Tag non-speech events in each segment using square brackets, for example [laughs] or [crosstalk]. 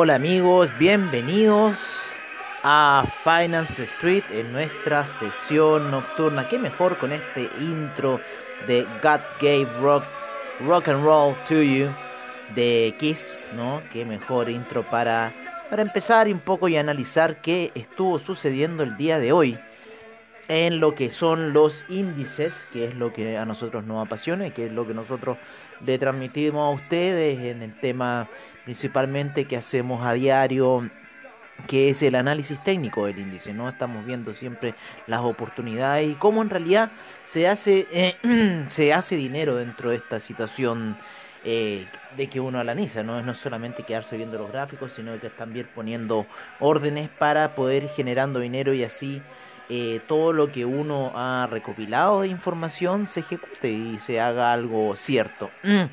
Hola amigos, bienvenidos a Finance Street en nuestra sesión nocturna. Qué mejor con este intro de God Gave Rock, Rock and Roll to You de Kiss, ¿no? Qué mejor intro para, para empezar un poco y analizar qué estuvo sucediendo el día de hoy en lo que son los índices, que es lo que a nosotros nos apasiona y que es lo que nosotros le transmitimos a ustedes en el tema principalmente que hacemos a diario que es el análisis técnico del índice, ¿no? Estamos viendo siempre las oportunidades y cómo en realidad se hace, eh, [clears throat] se hace dinero dentro de esta situación eh, de que uno analiza, ¿no? No es solamente quedarse viendo los gráficos, sino que también poniendo órdenes para poder generando dinero y así eh, todo lo que uno ha recopilado de información se ejecute y se haga algo cierto. Mm.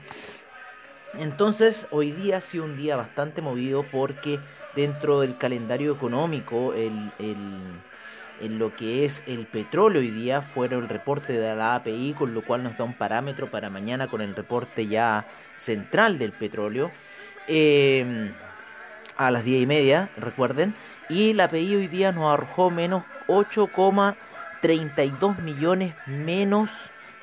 Entonces, hoy día ha sido un día bastante movido porque dentro del calendario económico, el, en lo que es el petróleo hoy día fueron el reporte de la API, con lo cual nos da un parámetro para mañana con el reporte ya central del petróleo. Eh, a las 10 y media, recuerden. Y la API hoy día nos arrojó menos 8,32 millones menos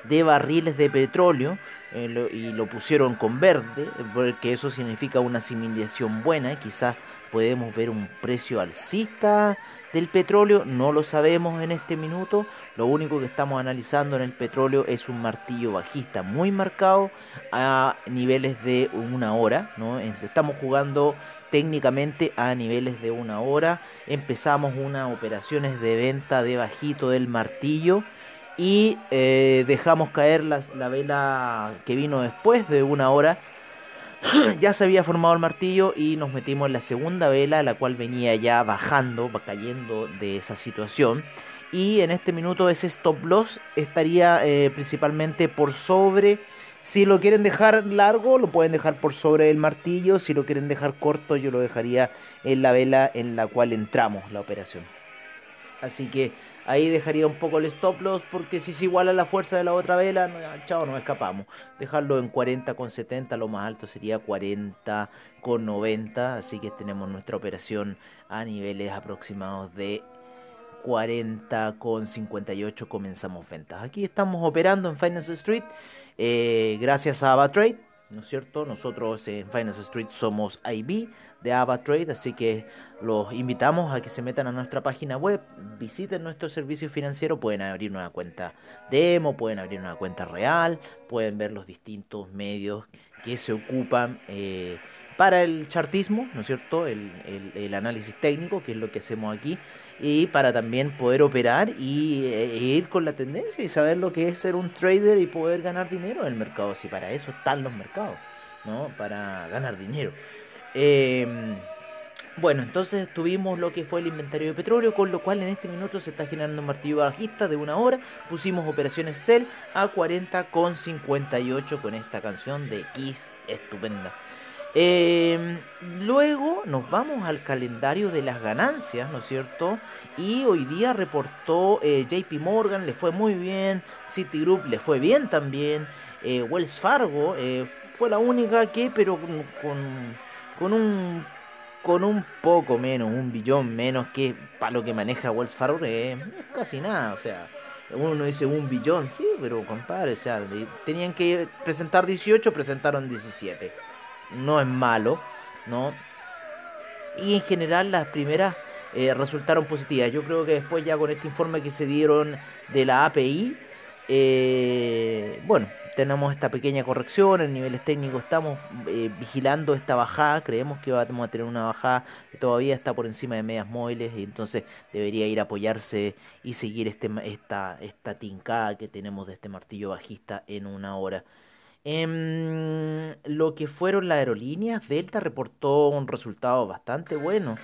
de barriles de petróleo eh, y lo pusieron con verde porque eso significa una asimilación buena quizás podemos ver un precio alcista del petróleo no lo sabemos en este minuto lo único que estamos analizando en el petróleo es un martillo bajista muy marcado a niveles de una hora ¿no? estamos jugando técnicamente a niveles de una hora. Empezamos unas operaciones de venta de bajito del martillo y eh, dejamos caer la, la vela que vino después de una hora. [clears throat] ya se había formado el martillo y nos metimos en la segunda vela, la cual venía ya bajando, cayendo de esa situación. Y en este minuto ese stop loss estaría eh, principalmente por sobre si lo quieren dejar largo, lo pueden dejar por sobre el martillo. Si lo quieren dejar corto, yo lo dejaría en la vela en la cual entramos la operación. Así que ahí dejaría un poco el stop loss porque si se iguala la fuerza de la otra vela, no, chao, nos escapamos. Dejarlo en 40 con 70, lo más alto sería 40 con 90. Así que tenemos nuestra operación a niveles aproximados de 40 con 58 comenzamos ventas. Aquí estamos operando en Finance Street eh, gracias a AvaTrade, ¿no es cierto? Nosotros en Finance Street somos IB de AvaTrade, así que los invitamos a que se metan a nuestra página web, visiten nuestro servicio financiero, pueden abrir una cuenta demo, pueden abrir una cuenta real, pueden ver los distintos medios que se ocupan. Eh, para el chartismo, ¿no es cierto? El, análisis técnico, que es lo que hacemos aquí, y para también poder operar y e ir con la tendencia y saber lo que es ser un trader y poder ganar dinero en el mercado. Si para eso están los mercados, ¿no? Para ganar dinero. Em, bueno, entonces tuvimos lo que fue el inventario de petróleo, con lo cual en este minuto se está generando un martillo bajista de una hora. Pusimos operaciones Cell a 40,58 con esta canción de Kiss estupenda. Eh, luego nos vamos al calendario de las ganancias, ¿no es cierto? Y hoy día reportó eh, JP Morgan, le fue muy bien, Citigroup le fue bien también, eh, Wells Fargo eh, fue la única que, pero con, con, un con un poco menos, un billón menos que para lo que maneja Wells Fargo, es casi nada, o sea, uno dice un billón, sí, pero compadre, tenían que presentar 18, presentaron 17 no es malo, ¿no? Y en general las primeras eh, resultaron positivas. Yo creo que después ya con este informe que se dieron de la API, eh, bueno, tenemos esta pequeña corrección en niveles técnicos, estamos eh, vigilando esta bajada, creemos que vamos a tener una bajada que todavía está por encima de medias móviles y entonces debería ir a apoyarse y seguir este, esta, esta tincada que tenemos de este martillo bajista en una hora. En lo que fueron las aerolíneas, Delta reportó un resultado bastante bueno.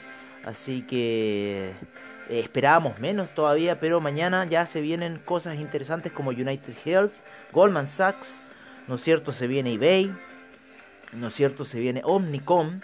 Así que eh, esperábamos menos todavía, pero mañana ya se vienen cosas interesantes como United Health, Goldman Sachs, ¿no es cierto? Se viene eBay, ¿no es cierto? Se viene Omnicom.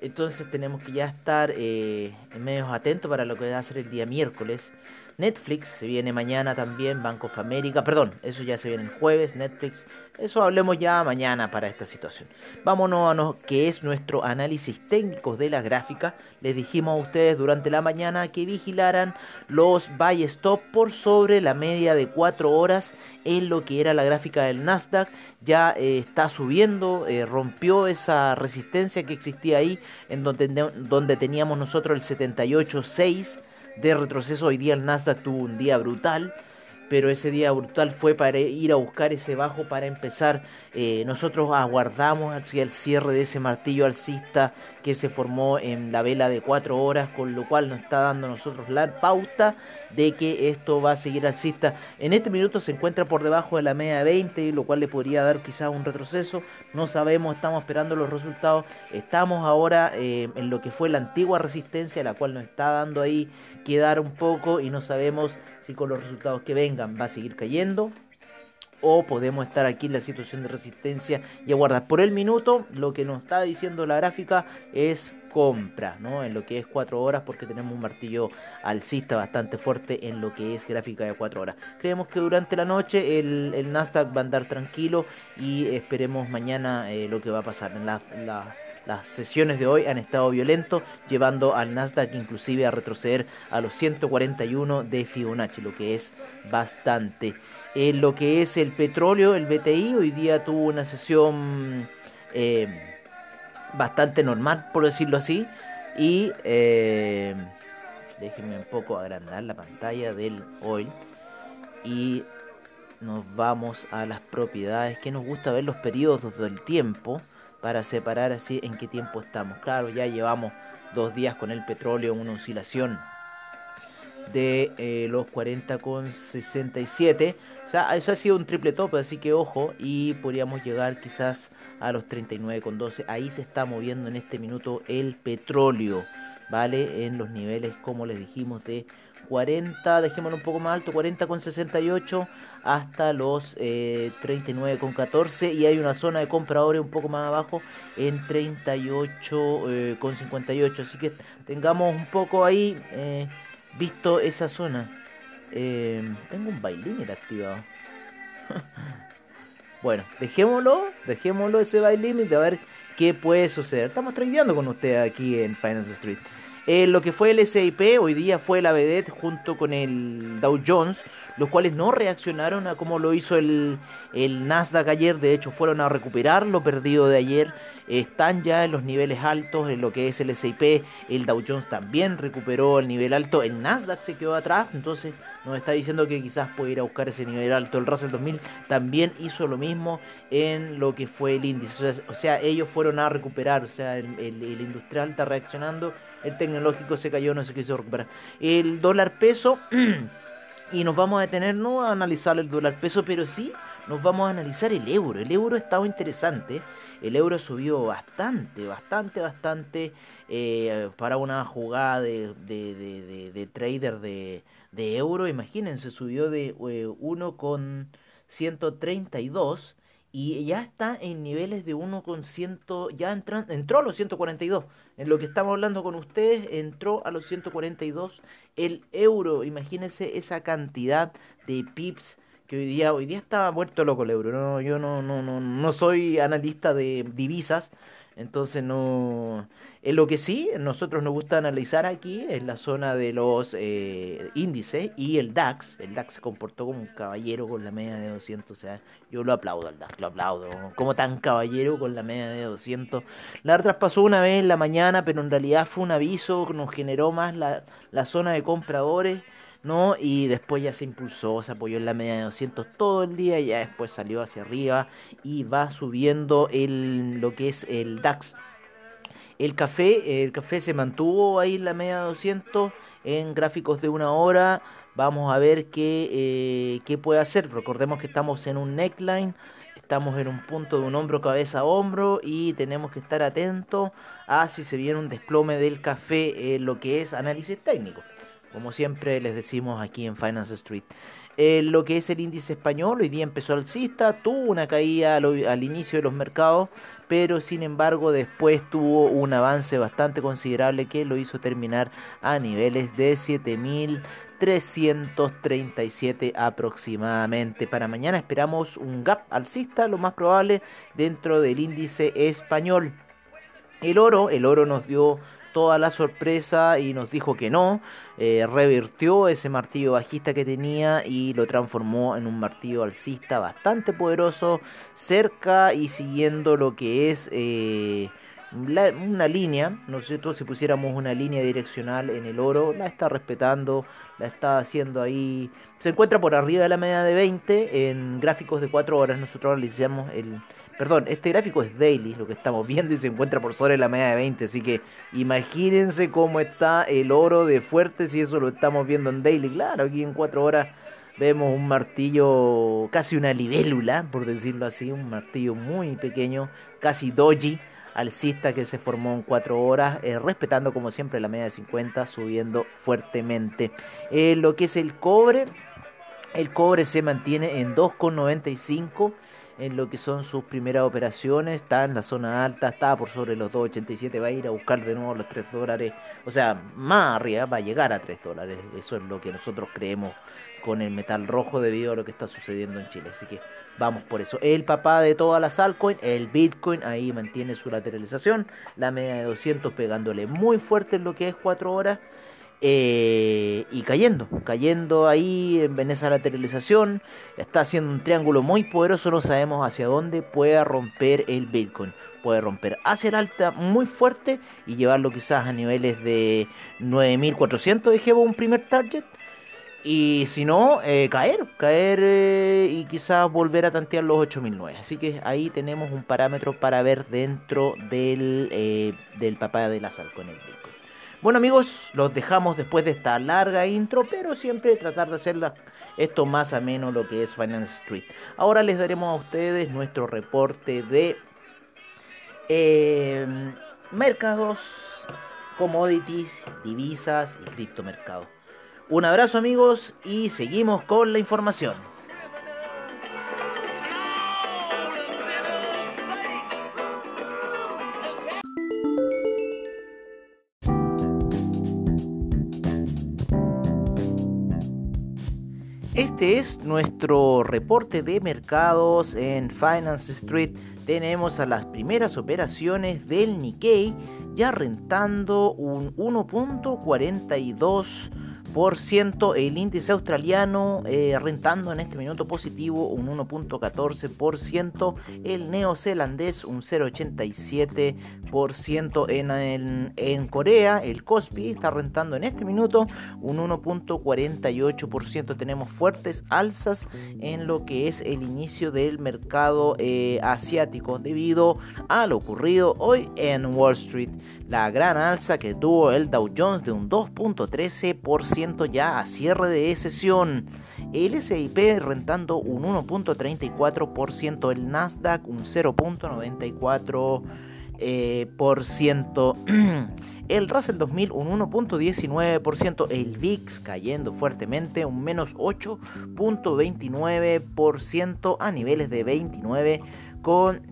Entonces tenemos que ya estar eh, medios atentos para lo que va a ser el día miércoles. Netflix se viene mañana también, Banco of America, perdón, eso ya se viene el jueves, Netflix, eso hablemos ya mañana para esta situación. Vámonos a lo que es nuestro análisis técnico de la gráfica. Les dijimos a ustedes durante la mañana que vigilaran los buy stop por sobre la media de 4 horas en lo que era la gráfica del Nasdaq. Ya eh, está subiendo, eh, rompió esa resistencia que existía ahí, en donde, donde teníamos nosotros el 78.6 de retroceso. Hoy día el Nasdaq tuvo un día brutal, pero ese día brutal fue para ir a buscar ese bajo para empezar. Eh, nosotros aguardamos hacia el cierre de ese martillo alcista que se formó en la vela de 4 horas, con lo cual nos está dando nosotros la pauta de que esto va a seguir alcista. En este minuto se encuentra por debajo de la media de 20, lo cual le podría dar quizás un retroceso. No sabemos, estamos esperando los resultados. Estamos ahora eh, en lo que fue la antigua resistencia, la cual nos está dando ahí quedar un poco y no sabemos si con los resultados que vengan va a seguir cayendo o podemos estar aquí en la situación de resistencia y aguardar. Por el minuto, lo que nos está diciendo la gráfica es compra, ¿no? En lo que es 4 horas, porque tenemos un martillo alcista bastante fuerte en lo que es gráfica de 4 horas. Creemos que durante la noche el, Nasdaq va a andar tranquilo y esperemos mañana eh, lo que va a pasar. En las sesiones de hoy han estado violentos, llevando al Nasdaq inclusive a retroceder a los 141 de Fibonacci, lo que es bastante. En lo que es el petróleo, el BTI hoy día tuvo una sesión eh, bastante normal, por decirlo así. Y eh, déjenme un poco agrandar la pantalla del oil. Y nos vamos a las propiedades que nos gusta ver los periodos del tiempo para separar así en qué tiempo estamos. Claro, ya llevamos dos días con el petróleo en una oscilación de eh, los 40,67. O sea, eso ha sido un triple tope, así que ojo, y podríamos llegar quizás a los 39,12. Ahí se está moviendo en este minuto el petróleo, ¿vale? En los niveles, como les dijimos, de 40, dejémoslo un poco más alto, 40,68 hasta los eh, 39,14 y hay una zona de compradores un poco más abajo en 38,58. así que tengamos un poco ahí eh, visto esa zona. Eh, tengo un bailín activado. [laughs] bueno, dejémoslo, dejémoslo ese bailín a ver qué puede suceder. Estamos tradeando con usted aquí en Finance Street. Eh, lo que fue el SIP hoy día fue la vedette junto con el Dow Jones, los cuales no reaccionaron a como lo hizo el, el Nasdaq ayer, de hecho fueron a recuperar lo perdido de ayer, están ya en los niveles altos en lo que es el SIP, el Dow Jones también recuperó el nivel alto, el Nasdaq se quedó atrás, entonces nos está diciendo que quizás puede ir a buscar ese nivel alto. El Russell 2000 también hizo lo mismo en lo que fue el índice. O sea, ellos fueron a recuperar. O sea, el, el, industrial está reaccionando. El tecnológico se cayó, no se quiso recuperar. El dólar peso. [clears throat] y nos vamos a detener no a analizar el dólar peso, pero sí nos vamos a analizar el euro. El euro ha estado interesante. El euro subió bastante, bastante, bastante eh, para una jugada de, de, de, de trader de, de euro, imagínense, subió de eh, con 132 y ya está en niveles de 1 con 100, ya entró a los 142. En lo que estamos hablando con ustedes, entró a los 142 el euro. Imagínense esa cantidad de pips que hoy día, hoy día estaba muerto loco el euro. No, yo no, no, no, no soy analista de divisas, entonces no... En lo que sí, nosotros nos gusta analizar aquí es la zona de los eh, índices y el DAX. El DAX se comportó como un caballero con la media de 200. O sea, yo lo aplaudo al DAX, lo aplaudo. Como tan caballero con la media de 200. La traspasó una vez en la mañana, pero en realidad fue un aviso, nos generó más la, la zona de compradores. ¿No? Y después ya se impulsó, se apoyó en la media de 200 todo el día, ya después salió hacia arriba y va subiendo el, lo que es el DAX. El café, el café se mantuvo ahí en la media de 200 en gráficos de una hora. Vamos a ver qué, eh, qué puede hacer. Recordemos que estamos en un neckline estamos en un punto de un hombro cabeza a hombro y tenemos que estar atentos a si se viene un desplome del café en lo que es análisis técnico. Como siempre les decimos aquí en Finance Street. Eh, lo que es el índice español, hoy día empezó alcista, tuvo una caída al, inicio de los mercados, pero sin embargo después tuvo un avance bastante considerable que lo hizo terminar a niveles de 7.337 aproximadamente. Para mañana esperamos un gap alcista, lo más probable, dentro del índice español. El oro, el oro nos dio toda la sorpresa y nos dijo que no, eh, revirtió ese martillo bajista que tenía y lo transformó en un martillo alcista bastante poderoso, cerca y siguiendo lo que es... Eh, una línea, nosotros si pusiéramos una línea direccional en el oro, la está respetando, la está haciendo ahí, se encuentra por arriba de la media de 20 en gráficos de 4 horas, nosotros analizamos el, perdón, este gráfico es daily, lo que estamos viendo y se encuentra por sobre la media de 20, así que imagínense cómo está el oro de fuerte si eso lo estamos viendo en daily, claro, aquí en 4 horas vemos un martillo, casi una libélula, por decirlo así, un martillo muy pequeño, casi doji, alcista que se formó en 4 horas, eh, respetando como siempre la media de 50, subiendo fuertemente. Eh, lo que es el cobre, el cobre se mantiene en 2,95 en lo que son sus primeras operaciones, está en la zona alta, está por sobre los 2,87, va a ir a buscar de nuevo los 3 dólares, o sea, más arriba va a llegar a 3 dólares, eso es lo que nosotros creemos con el metal rojo debido a lo que está sucediendo en Chile, así que Vamos por eso. El papá de todas las altcoins, el Bitcoin, ahí mantiene su lateralización. La media de 200 pegándole muy fuerte en lo que es 4 horas. Eh, y cayendo, cayendo ahí en esa lateralización. Está haciendo un triángulo muy poderoso. No sabemos hacia dónde pueda romper el Bitcoin. Puede romper hacia el alta muy fuerte y llevarlo quizás a niveles de 9400. Dejemos un primer target y si no, eh, caer, caer eh, y quizás volver a tantear los 8009. Así que ahí tenemos un parámetro para ver dentro del, eh, del papá de la sal con el Bitcoin. Bueno amigos, los dejamos después de esta larga intro, pero siempre tratar de hacer esto más ameno lo que es Finance Street. Ahora les daremos a ustedes nuestro reporte de mercados, commodities, divisas y criptomercados. Un abrazo amigos y seguimos con la información. Este es nuestro reporte de mercados en Finance Street. Tenemos a las primeras operaciones del Nikkei ya rentando un 1.42 el índice australiano eh, rentando en este minuto positivo un 1.14%, el neozelandés un 0.87% en, en, en Corea, el Kospi está rentando en este minuto un 1.48%, tenemos fuertes alzas en lo que es el inicio del mercado eh, asiático debido a lo ocurrido hoy en Wall Street, la gran alza que tuvo el Dow Jones de un 2.13%, ya a cierre de sesión. El SIP rentando un 1.34%, el Nasdaq un 0.94%. Eh, por ciento. [clears throat] El Russell 2000 un 1.19%, el VIX cayendo fuertemente un menos 8.29% a niveles de 29 con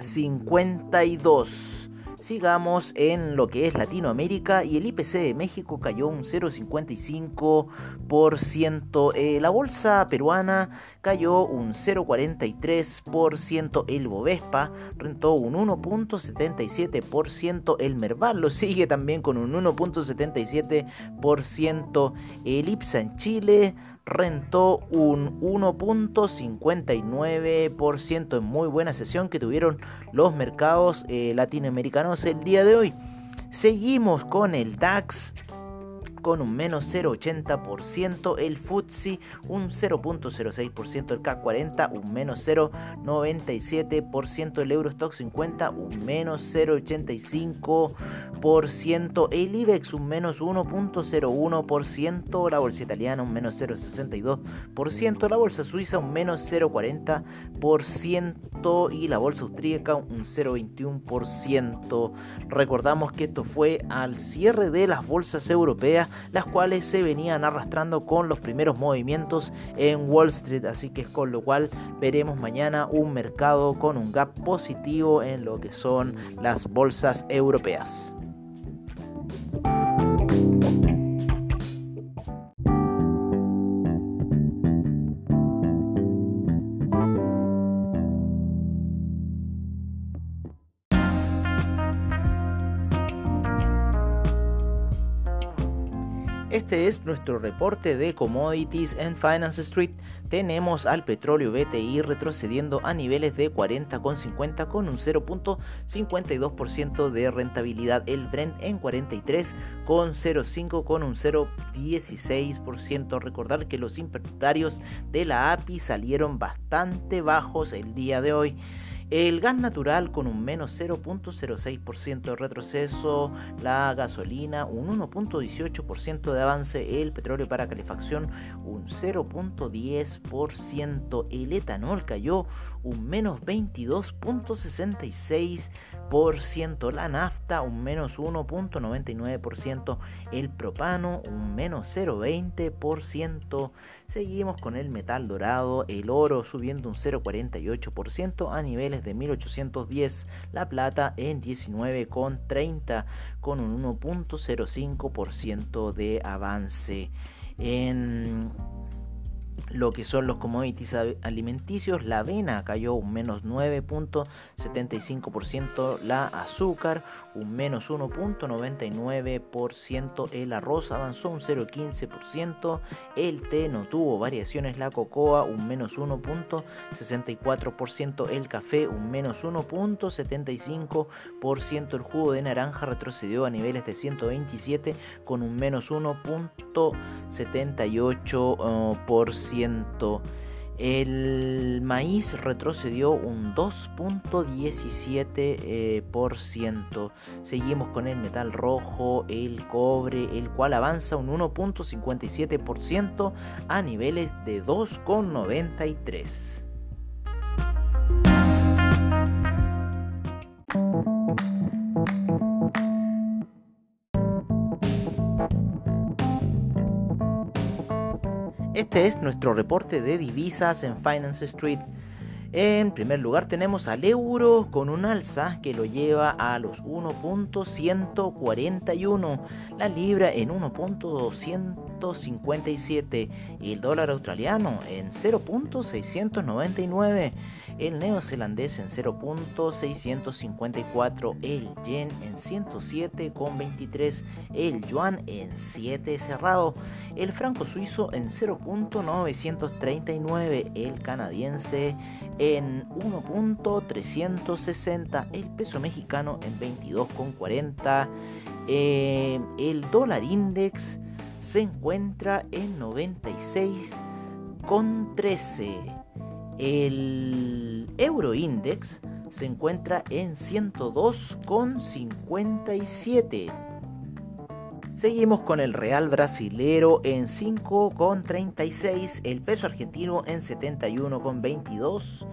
52. Sigamos en lo que es Latinoamérica y el IPC de México cayó un 0,55%. Eh, la bolsa peruana cayó un 0,43%. El Bovespa rentó un 1,77%. El Merval lo sigue también con un 1,77%. El IPSA en Chile rentó un 1.59% en muy buena sesión que tuvieron los mercados eh, latinoamericanos el día de hoy. Seguimos con el DAX con un menos 0,80%, el FTSE un 0,06%, el CAC 40 un menos 0,97%, el Eurostock 50 un menos 0,85%, el IBEX un menos 1,01%, la bolsa italiana un menos 0,62%, la bolsa suiza un menos 0,40% y la bolsa austríaca un 0,21%. Recordamos que esto fue al cierre de las bolsas europeas, las cuales se venían arrastrando con los primeros movimientos en Wall Street, así que es con lo cual veremos mañana un mercado con un gap positivo en lo que son las bolsas europeas. Este es nuestro reporte de commodities en Finance Street. Tenemos al petróleo BTI retrocediendo a niveles de 40,50 con un 0.52% de rentabilidad. El Brent en 43,05 con un 0.16%. Recordar que los inventarios de la API salieron bastante bajos el día de hoy. El gas natural con un menos 0.06% de retroceso, la gasolina un 1.18% de avance, el petróleo para calefacción un 0.10%, el etanol cayó un menos 22.66%, la nafta un menos 1.99%, el propano un menos 0.20%, seguimos con el metal dorado, el oro subiendo un 0.48% a niveles de 1810, la plata en 19.30 con un 1.05% de avance. En lo que son los commodities alimenticios, la avena cayó un menos 9.75%, la azúcar un menos 1.99%, el arroz avanzó un 0.15%, el té no tuvo variaciones, la cocoa un menos 1.64%, el café un menos 1.75%, el jugo de naranja retrocedió a niveles de 127 con un menos 1.78%. El maíz retrocedió un 2.17%. Eh, Seguimos con el metal rojo, el cobre, el cual avanza un 1.57% a niveles de 2.93%. Este es nuestro reporte de divisas en Finance Street. En primer lugar tenemos al euro con un alza que lo lleva a los 1.141, la libra en 1.257 y el dólar australiano en 0.699 el neozelandés en 0.654, el yen en 107,23, el yuan en 7 cerrado, el franco suizo en 0.939, el canadiense en 1.360, el peso mexicano en 22,40, eh, el dólar index se encuentra en 96,13. El Euroindex se encuentra en 102,57. Seguimos con el real brasilero en 5,36, el peso argentino en 71,22,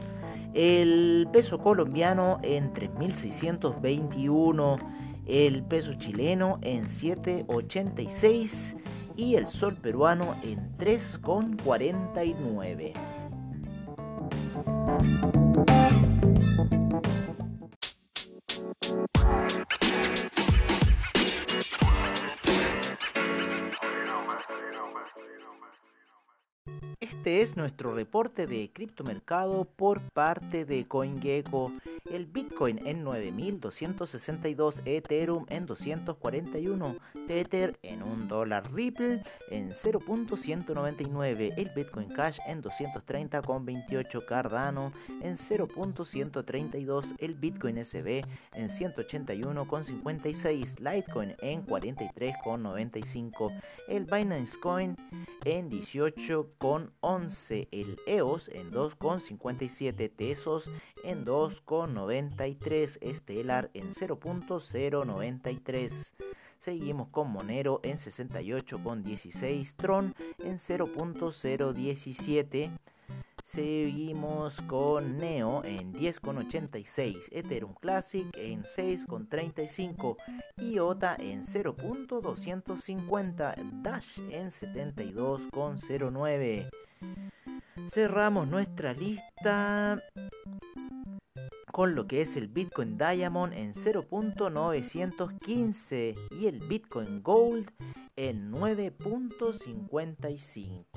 el peso colombiano en 3.621, el peso chileno en 7,86 y el sol peruano en 3,49. Este Es nuestro reporte de criptomercado por parte de CoinGecko. El Bitcoin en 9.262, Ethereum en 241, Tether en 1 dólar, Ripple en 0.199, el Bitcoin Cash en 230,28, Cardano en 0.132, el Bitcoin SB en 181,56, Litecoin en 43,95, el Binance Coin en 18,11, el EOS en 2,57, Tesos en 2,93, Stellar en 0.093. Seguimos con Monero en 68,16, Tron en 0.017. Seguimos con Neo en 10,86, Ethereum Classic en 6,35, IOTA en 0.250, Dash en 72,09. Cerramos nuestra lista con lo que es el Bitcoin Diamond en 0.915 y el Bitcoin Gold en 9.55.